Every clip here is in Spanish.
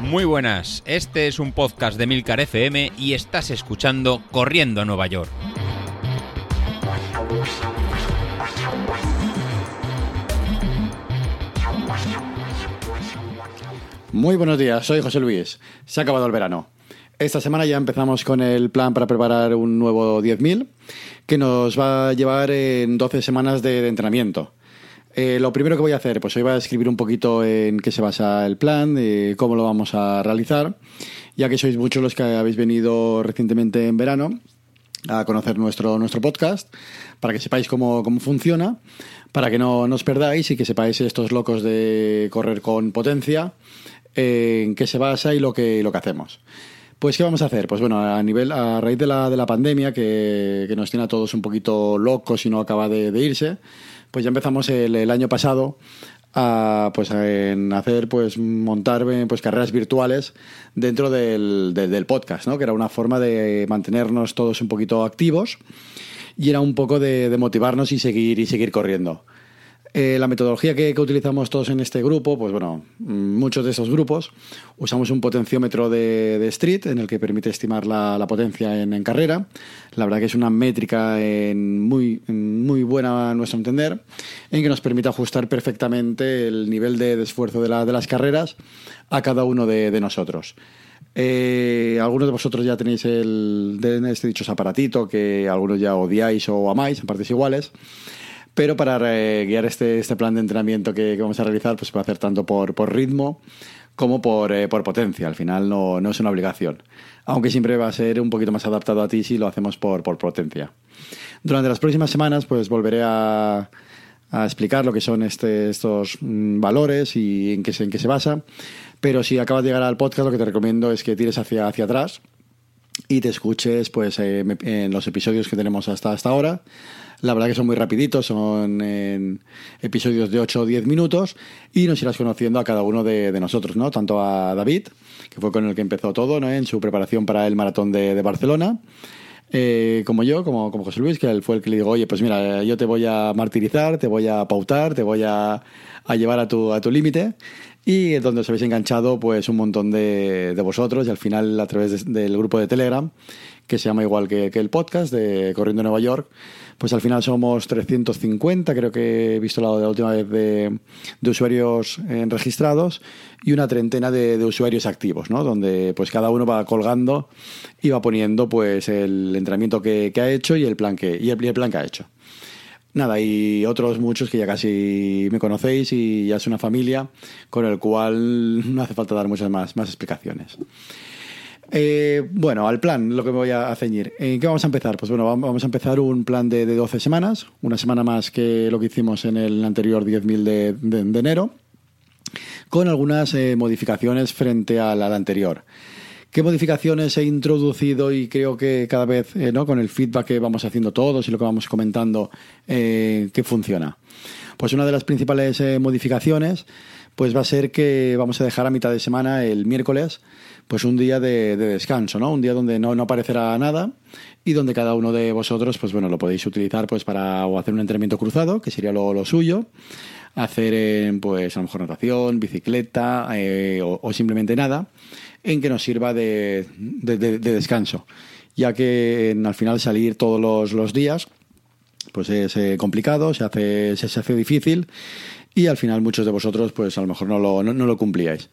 Muy buenas, este es un podcast de Milcar FM y estás escuchando Corriendo a Nueva York. Muy buenos días, soy José Luis. Se ha acabado el verano. Esta semana ya empezamos con el plan para preparar un nuevo 10.000 que nos va a llevar en 12 semanas de, entrenamiento. Eh, lo primero que voy a hacer, pues hoy voy a escribir un poquito en qué se basa el plan, de cómo lo vamos a realizar, ya que sois muchos los que habéis venido recientemente en verano a conocer nuestro, nuestro podcast, para que sepáis cómo, cómo funciona, para que no, no os perdáis y que sepáis estos locos de correr con potencia, en qué se basa y lo que, lo que hacemos. Pues, ¿qué vamos a hacer? Pues bueno, a nivel, a raíz de la, de la pandemia, que, nos tiene a todos un poquito locos y no acaba de, irse, pues ya empezamos el, año pasado a pues en hacer pues montar pues carreras virtuales dentro del, del, podcast, ¿no? Que era una forma de mantenernos todos un poquito activos y era un poco de motivarnos y seguir y seguir corriendo. Eh, la metodología que, utilizamos todos en este grupo, pues bueno, muchos de esos grupos usamos un potenciómetro de, Street en el que permite estimar la, potencia en, carrera. La verdad que es una métrica muy, muy buena a nuestro entender, en que nos permite ajustar perfectamente el nivel de, esfuerzo de, las carreras a cada uno de, nosotros. Eh, algunos de vosotros ya tenéis el, de este dicho aparatito que algunos ya odiáis o amáis en partes iguales. Pero para guiar este, este plan de entrenamiento que, vamos a realizar, pues se puede hacer tanto por, por ritmo como por, eh, por potencia. Al final no, no, es una obligación. Aunque siempre va a ser un poquito más adaptado a ti si lo hacemos por, por potencia. Durante las próximas semanas, pues volveré a, a explicar lo que son este, estos mm, valores y en qué, en qué se basa. Pero si acabas de llegar al podcast, lo que te recomiendo es que tires hacia, hacia atrás y te escuches pues, eh, en los episodios que tenemos hasta, hasta ahora la verdad que son muy rapiditos, son en episodios de 8 o 10 minutos y nos irás conociendo a cada uno de, nosotros, ¿no? Tanto a David, que fue con el que empezó todo, ¿no? En su preparación para el maratón de, Barcelona. Eh, como yo, como, como José Luis, que él fue el que le dijo, oye, pues mira, yo te voy a martirizar, te voy a pautar, te voy a, a llevar a tu, a tu límite y donde os habéis enganchado pues un montón de, de vosotros y al final a través del grupo de Telegram que se llama igual que, el podcast de Corriendo Nueva York pues al final somos 350, creo que he visto la, última vez de, usuarios eh, registrados y una treintena de, usuarios activos, ¿no? Donde pues cada uno va colgando y va poniendo pues el entrenamiento que, ha hecho y el plan que, y el, plan que ha hecho. Nada, y otros muchos que ya casi me conocéis y ya es una familia con el cual no hace falta dar muchas más, más explicaciones. Eh, bueno, al plan, lo que me voy a ceñir. ¿En qué vamos a empezar? Pues bueno, vamos a empezar un plan de, 12 semanas, una semana más que lo que hicimos en el anterior 10.000 de, de, enero, con algunas eh, modificaciones frente a la, anterior. ¿Qué modificaciones he introducido y creo que cada vez, eh, ¿no? con el feedback que vamos haciendo todos y lo que vamos comentando, que funciona? Pues una de las principales modificaciones pues va a ser que vamos a dejar a mitad de semana el miércoles pues un día de, descanso, ¿no? Un día donde no, no, aparecerá nada y donde cada uno de vosotros, pues bueno, lo podéis utilizar pues para o hacer un entrenamiento cruzado, que sería lo, suyo, hacer eh, pues a lo mejor natación, bicicleta eh, o, simplemente nada, en que nos sirva de, descanso, ya que al final salir todos los, días pues es eh, complicado, se hace, se, hace difícil y al final muchos de vosotros pues a lo mejor no lo, no, no lo cumplíais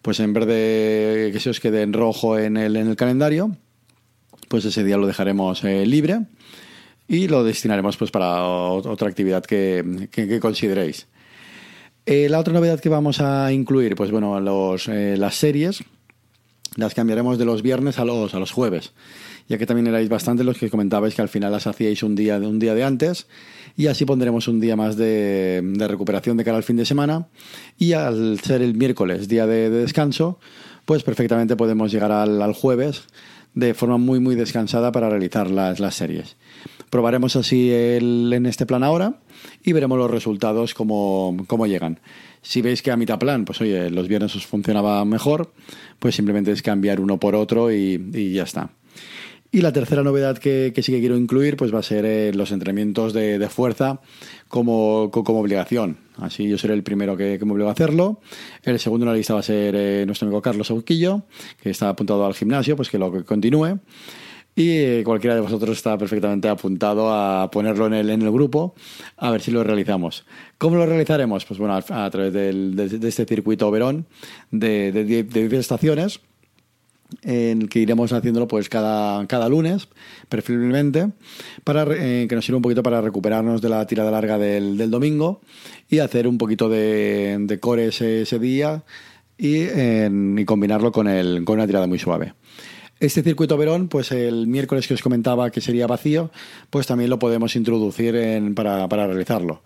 pues en vez de que se os quede en rojo en el, en el calendario, pues ese día lo dejaremos eh, libre y lo destinaremos pues para otra actividad que, consideréis. Eh, la otra novedad que vamos a incluir, pues bueno, los, las series las cambiaremos de los viernes a los, a los jueves, ya que también erais bastante los que comentabais que al final las hacíais un día, un día de antes y así pondremos un día más de, recuperación de cara al fin de semana y al ser el miércoles día de, descanso, pues perfectamente podemos llegar al, jueves de forma muy muy descansada para realizar las, las series. Probaremos así el, en este plan ahora y veremos los resultados cómo, cómo llegan. Si veis que a mitad plan, pues oye, los viernes os funcionaba mejor, pues simplemente es cambiar uno por otro y ya está. Y la tercera novedad que, sí que quiero incluir pues va a ser eh, los entrenamientos de, fuerza como, como, obligación. Así yo seré el primero que, me obligo a hacerlo. El segundo en la lista va a ser eh, nuestro amigo Carlos Auquillo, que está apuntado al gimnasio, pues que lo continúe. Y eh, cualquiera de vosotros está perfectamente apuntado a ponerlo en el, en el grupo, a ver si lo realizamos. ¿Cómo lo realizaremos? Pues bueno, a, través de, este circuito Verón de 10 estaciones en el que iremos haciéndolo pues cada, cada lunes, preferiblemente, para eh, que nos sirva un poquito para recuperarnos de la tirada larga del, del domingo y hacer un poquito de, de core ese, día y, y combinarlo con, el, con una tirada muy suave. Este circuito Verón, pues el miércoles que os comentaba que sería vacío, pues también lo podemos introducir para, realizarlo.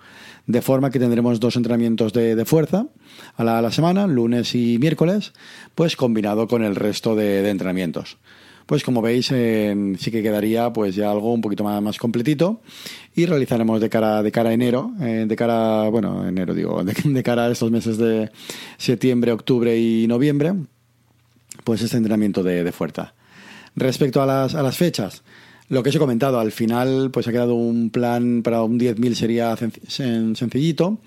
De forma que tendremos dos entrenamientos de, fuerza a la, semana, lunes y miércoles, pues combinado con el resto de, entrenamientos. Pues como veis, sí que quedaría pues ya algo un poquito más, más completito y realizaremos de cara, de cara a enero, eh, de cara, bueno, enero digo, de cara a estos meses de septiembre, octubre y noviembre, pues este entrenamiento de, fuerza. Respecto a las, a las fechas, lo que os he comentado, al final pues ha quedado un plan para un 10.000 sería sencillito.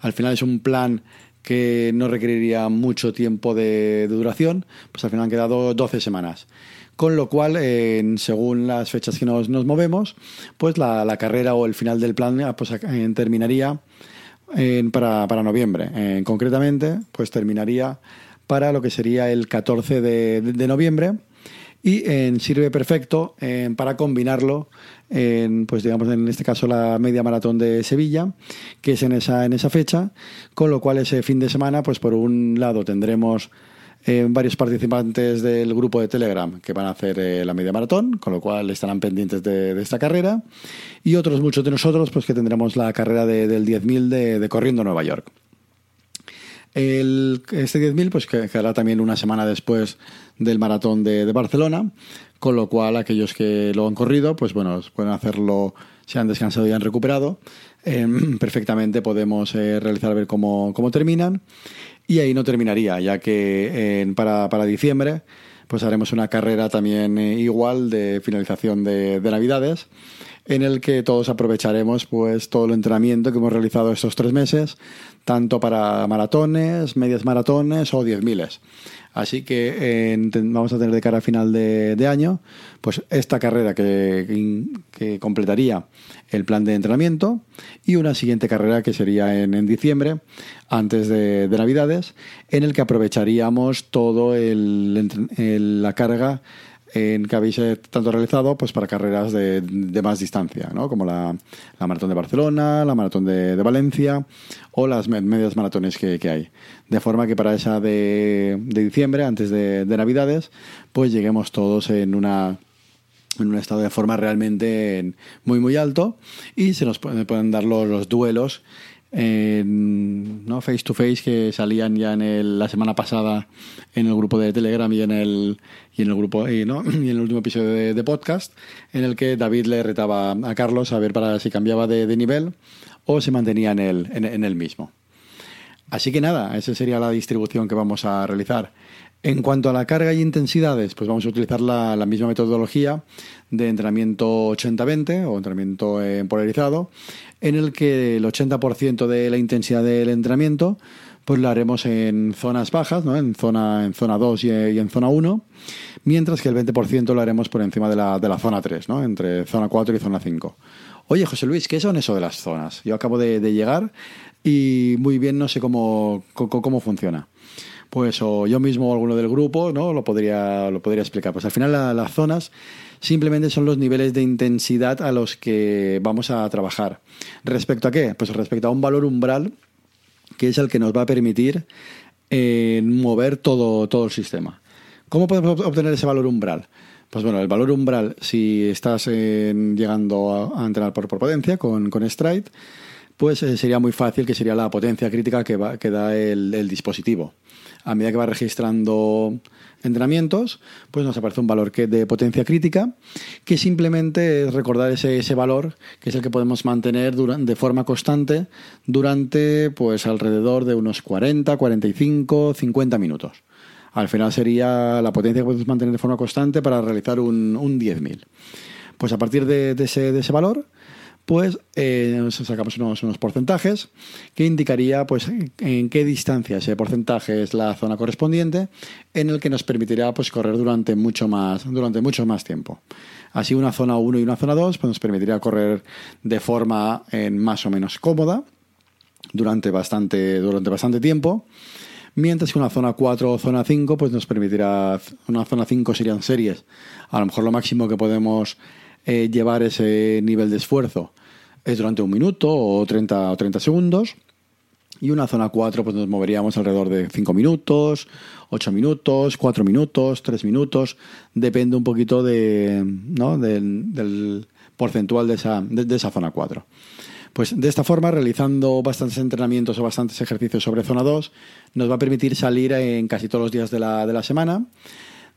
Al final es un plan que no requeriría mucho tiempo de, duración, pues al final han quedado 12 semanas. Con lo cual, según las fechas que nos, nos movemos, pues la, carrera o el final del plan pues, eh, terminaría para, para, noviembre. concretamente, pues terminaría para lo que sería el 14 de, noviembre y sirve perfecto para combinarlo en, pues digamos en este caso la media maratón de Sevilla que es en esa en esa fecha con lo cual ese fin de semana pues por un lado tendremos eh, varios participantes del grupo de Telegram que van a hacer eh, la media maratón, con lo cual estarán pendientes de, esta carrera, y otros muchos de nosotros pues que tendremos la carrera del 10.000 de, de Corriendo Nueva York. El, este 10.000 pues quedará también una semana después del maratón de, Barcelona, con lo cual aquellos que lo han corrido, pues bueno, pueden hacerlo, si han descansado y han recuperado, em, perfectamente podemos eh, realizar a ver cómo, terminan. Y ahí no terminaría, ya que para, para, diciembre pues haremos una carrera también eh, igual de finalización de, de Navidades en el que todos aprovecharemos pues todo el entrenamiento que hemos realizado estos tres meses, tanto para maratones, medias maratones o diez miles. Así que vamos a tener de cara a final de, año, pues esta carrera que, completaría el plan de entrenamiento y una siguiente carrera que sería en, diciembre, antes de, Navidades, en el que aprovecharíamos todo la carga en que habéis eh, tanto realizado pues para carreras de, más distancia, ¿no? como la, maratón de Barcelona, la maratón de, Valencia o las medias maratones que, hay. De forma que para esa de, diciembre, antes de, Navidades, pues lleguemos todos en una en un estado de forma realmente muy muy alto y se nos pueden, dar los duelos ¿no? face to face que salían ya en la semana pasada en el grupo de Telegram y en el y en el grupo y, ¿no? y en el último episodio de, podcast en el que David le retaba a Carlos a ver para si cambiaba de, nivel o se mantenía en el, en, el mismo. Así que nada, esa sería la distribución que vamos a realizar. En cuanto a la carga y intensidades, pues vamos a utilizar la, la misma metodología de entrenamiento 80-20 o entrenamiento polarizado, en el que el 80% de la intensidad del entrenamiento pues lo haremos en zonas bajas, ¿no? en, zona, en zona 2 y, en zona 1, mientras que el 20% lo haremos por encima de la, de la zona 3, ¿no? entre zona 4 y zona 5. Oye, José Luis, ¿qué son eso de las zonas? Yo acabo de, llegar y muy bien no sé cómo, cómo, funciona pues o yo mismo o alguno del grupo no lo podría lo podría explicar pues al final las zonas simplemente son los niveles de intensidad a los que vamos a trabajar. ¿Respecto a qué? Pues respecto a un valor umbral que es el que nos va a permitir eh, mover todo, todo el sistema. ¿Cómo podemos obtener ese valor umbral? Pues bueno, el valor umbral, si estás eh, llegando a, entrenar por, potencia con, con Stride, pues eh, sería muy fácil, que sería la potencia crítica que, va, que da el, el dispositivo. A medida que va registrando entrenamientos, pues nos aparece un valor que de potencia crítica, que simplemente es recordar ese, ese valor, que es el que podemos mantener de forma constante durante pues alrededor de unos 40, 45, 50 minutos. Al final sería la potencia que puedes mantener de forma constante para realizar un, un 10.000. Pues a partir de, ese, de ese valor, pues eh, sacamos unos, unos, porcentajes que indicaría pues en qué distancia ese porcentaje es la zona correspondiente en el que nos permitirá pues correr durante mucho más durante mucho más tiempo. Así una zona 1 y una zona 2 pues, nos permitiría correr de forma en más o menos cómoda durante bastante, durante bastante tiempo. Mientras que una zona 4 o zona 5 pues nos permitirá, una zona 5 serían series. A lo mejor lo máximo que podemos eh, llevar ese nivel de esfuerzo es durante un minuto o 30, o 30 segundos. Y una zona 4 pues nos moveríamos alrededor de 5 minutos, 8 minutos, 4 minutos, 3 minutos. Depende un poquito de, ¿no? del, porcentual de esa, de, de esa zona 4. Pues de esta forma, realizando bastantes entrenamientos o bastantes ejercicios sobre zona 2, nos va a permitir salir en casi todos los días de la, de la semana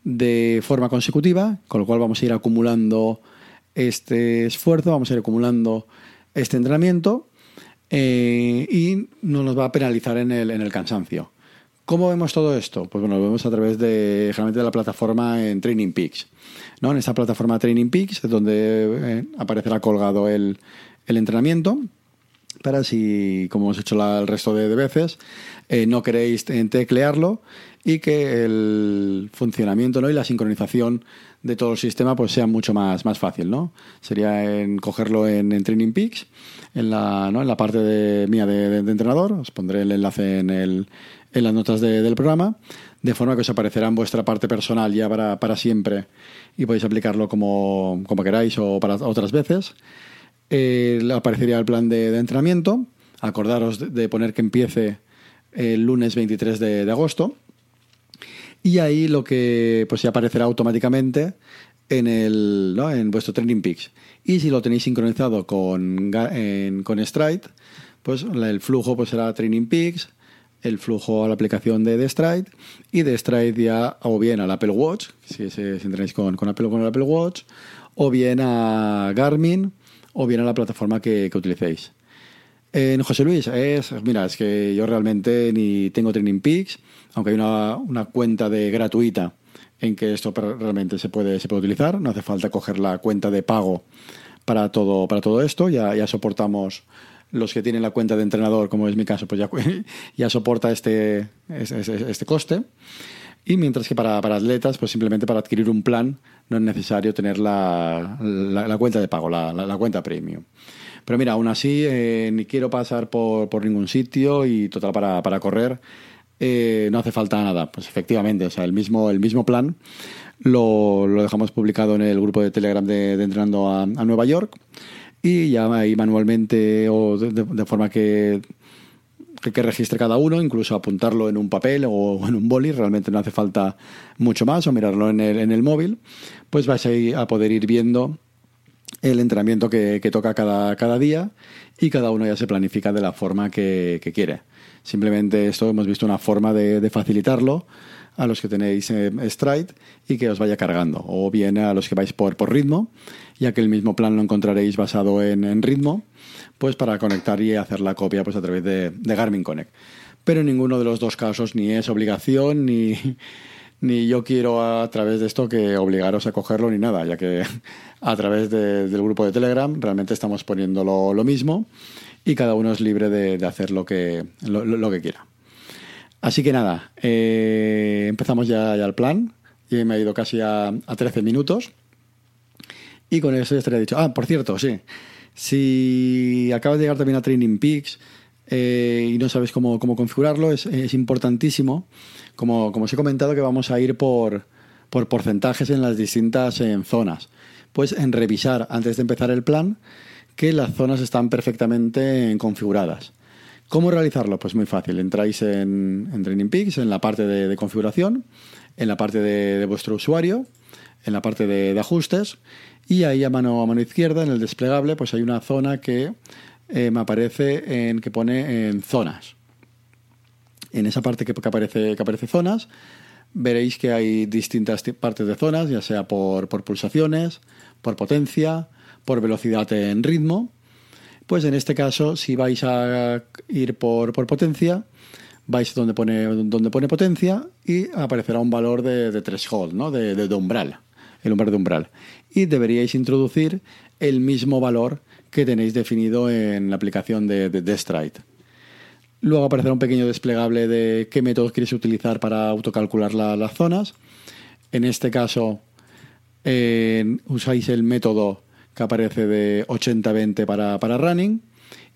de forma consecutiva, con lo cual vamos a ir acumulando este esfuerzo, vamos a ir acumulando este entrenamiento eh, y no nos va a penalizar en el, en el cansancio. ¿Cómo vemos todo esto? Pues bueno, lo vemos a través de, generalmente de la plataforma en Training Peaks. ¿no? En esta plataforma Training Peaks donde eh, aparecerá colgado el, el entrenamiento para si, como hemos hecho la, el resto de, veces, eh, no queréis teclearlo y que el funcionamiento ¿no? y la sincronización de todo el sistema pues sea mucho más, más fácil. ¿no? Sería en cogerlo en, Training Peaks, en la, ¿no? en la parte de, mía de, entrenador, os pondré el enlace en, el, en las notas de, del programa, de forma que os aparecerá en vuestra parte personal ya para, para siempre y podéis aplicarlo como, como queráis o para otras veces eh, aparecería el plan de, entrenamiento. Acordaros de, poner que empiece el lunes 23 de, agosto. Y ahí lo que pues ya aparecerá automáticamente en, el, ¿no? en vuestro Training Peaks. Y si lo tenéis sincronizado con, con Stride, pues el flujo pues será Training Peaks, el flujo a la aplicación de, de Stride y de Stride ya o bien al Apple Watch, si, si, si entrenáis con, con, Apple, con el Apple Watch, o bien a Garmin o bien a la plataforma que, utilicéis. En José Luis, es, mira, es que yo realmente ni tengo Training Peaks, aunque hay una, una cuenta de gratuita en que esto realmente se puede, se puede utilizar, no hace falta coger la cuenta de pago para todo, para todo esto, ya, soportamos los que tienen la cuenta de entrenador, como es mi caso, pues ya, ya soporta este, este, coste. Y mientras que para, atletas, pues simplemente para adquirir un plan no es necesario tener la, la, cuenta de pago, la, la, cuenta premium. Pero mira, aún así, eh, ni quiero pasar por, por, ningún sitio y total para, para correr eh, no hace falta nada. Pues efectivamente, o sea, el mismo, el mismo plan lo, lo dejamos publicado en el grupo de Telegram de, de Entrenando a, a, Nueva York y ya ahí manualmente o de forma que que, registre cada uno, incluso apuntarlo en un papel o en un boli, realmente no hace falta mucho más, o mirarlo en el, en el móvil, pues vais a, a poder ir viendo el entrenamiento que, que toca cada, cada, día y cada uno ya se planifica de la forma que, quiere. Simplemente esto hemos visto una forma de facilitarlo a los que tenéis eh, Stride y que os vaya cargando, o bien a los que vais por, por ritmo, ya que el mismo plan lo encontraréis basado en, ritmo pues para conectar y hacer la copia pues a través de, Garmin Connect. Pero en ninguno de los dos casos ni es obligación ni, ni yo quiero a través de esto que obligaros a cogerlo ni nada, ya que a través de, del grupo de Telegram realmente estamos poniendo lo, mismo y cada uno es libre de, de hacer lo que, lo, que quiera. Así que nada, eh, empezamos ya, el plan y me ha ido casi a, a 13 minutos y con eso ya estaría dicho. Ah, por cierto, sí. Si acabas de llegar también a Training Peaks eh, y no sabes cómo, cómo configurarlo, es, importantísimo, como, como, os he comentado, que vamos a ir por, por porcentajes en las distintas en zonas. Pues en revisar antes de empezar el plan que las zonas están perfectamente configuradas. ¿Cómo realizarlo? Pues muy fácil. Entráis en, en Training Peaks, en la parte de, configuración, en la parte de, vuestro usuario, en la parte de, ajustes y ahí a mano, a mano izquierda, en el desplegable, pues hay una zona que eh, me aparece en que pone en zonas. En esa parte que, aparece, que aparece zonas, veréis que hay distintas partes de zonas, ya sea por pulsaciones, por potencia, por velocidad en ritmo. Pues en este caso, si vais a ir por, por potencia, vais donde pone, donde pone potencia y aparecerá un valor de, de threshold, ¿no? de, de, umbral, el umbral de umbral. Y deberíais introducir el mismo valor que tenéis definido en la aplicación de, de, Stride. Luego aparecerá un pequeño desplegable de qué métodos queréis utilizar para autocalcular las zonas. En este caso, usáis el método que aparece de 80-20 para, para running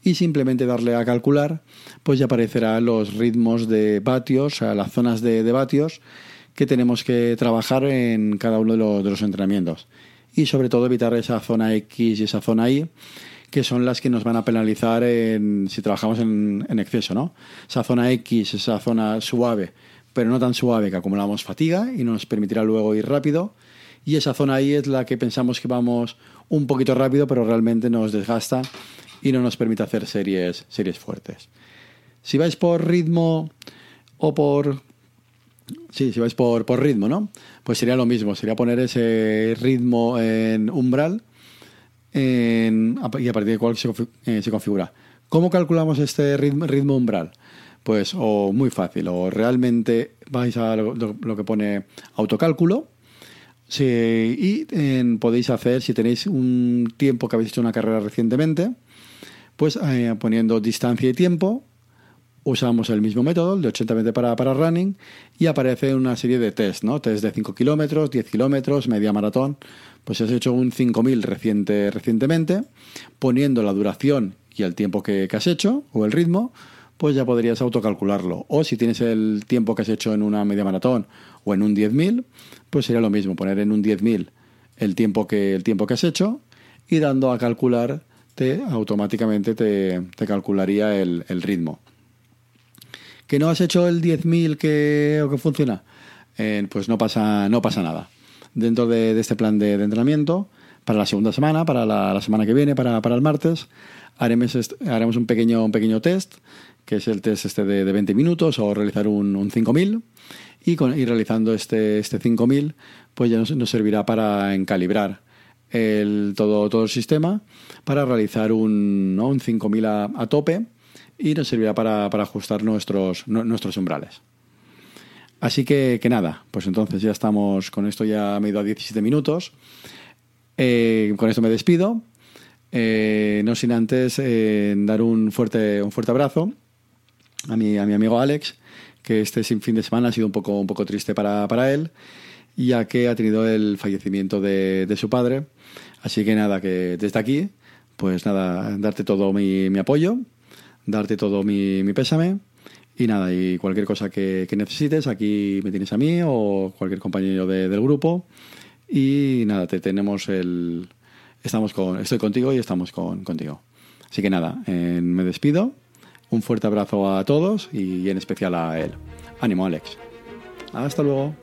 y simplemente darle a calcular, pues ya aparecerán los ritmos de vatios, o sea, las zonas de, de, vatios que tenemos que trabajar en cada uno de los, de los, entrenamientos. Y sobre todo evitar esa zona X y esa zona Y, que son las que nos van a penalizar en, si trabajamos en, en exceso, ¿no? Esa zona X, esa zona suave, pero no tan suave que acumulamos fatiga y nos permitirá luego ir rápido. Y esa zona Y es la que pensamos que vamos un poquito rápido, pero realmente nos desgasta y no nos permite hacer series, series fuertes. Si vais por ritmo o por... Sí, si vais por, por ritmo, ¿no? Pues sería lo mismo, sería poner ese ritmo en umbral en, y a partir de cuál se, eh, se configura. ¿Cómo calculamos este ritmo, ritmo, umbral? Pues o muy fácil, o realmente vais a lo que pone autocálculo, Sí, y podéis hacer, si tenéis un tiempo que habéis hecho una carrera recientemente, pues eh, poniendo distancia y tiempo, usamos el mismo método, el de 80 para, para running, y aparece una serie de test, ¿no? Test de 5 kilómetros, 10 kilómetros, media maratón. Pues si has hecho un 5000 reciente, recientemente, poniendo la duración y el tiempo que has hecho, o el ritmo, pues ya podrías autocalcularlo. O si tienes el tiempo que has hecho en una media maratón o en un 10.000, pues sería lo mismo, poner en un 10.000 el tiempo que el tiempo que has hecho y dando a calcular te automáticamente te, calcularía el, ritmo. ¿Que no has hecho el 10.000 que, o que funciona? Eh, pues no pasa, no pasa nada. Dentro de, este plan de, entrenamiento, para la segunda semana, para la, semana que viene, para, para el martes, haremos, haremos un, pequeño, un pequeño test, que es el test este de, de 20 minutos o realizar un, un 5000 y, con, realizando este, este 5000 pues ya nos, servirá para encalibrar el, todo, todo el sistema para realizar un, ¿no? un 5000 a, a, tope y nos servirá para, para ajustar nuestros, nuestros umbrales. Así que, que, nada, pues entonces ya estamos, con esto ya me he a 17 minutos. Eh, con esto me despido. Eh, no sin antes eh, dar un fuerte, un fuerte abrazo a mi, a mi amigo Alex, que este fin de semana ha sido un poco, un poco triste para, para él, ya que ha tenido el fallecimiento de, de, su padre. Así que nada, que desde aquí, pues nada, darte todo mi, mi apoyo, darte todo mi, mi, pésame. Y nada, y cualquier cosa que, que, necesites, aquí me tienes a mí o cualquier compañero de, del grupo. Y nada, te tenemos el. Estamos con, estoy contigo y estamos con, contigo. Así que nada, eh, me despido un fuerte abrazo a todos y en especial a él. Ánimo, Alex. Hasta luego.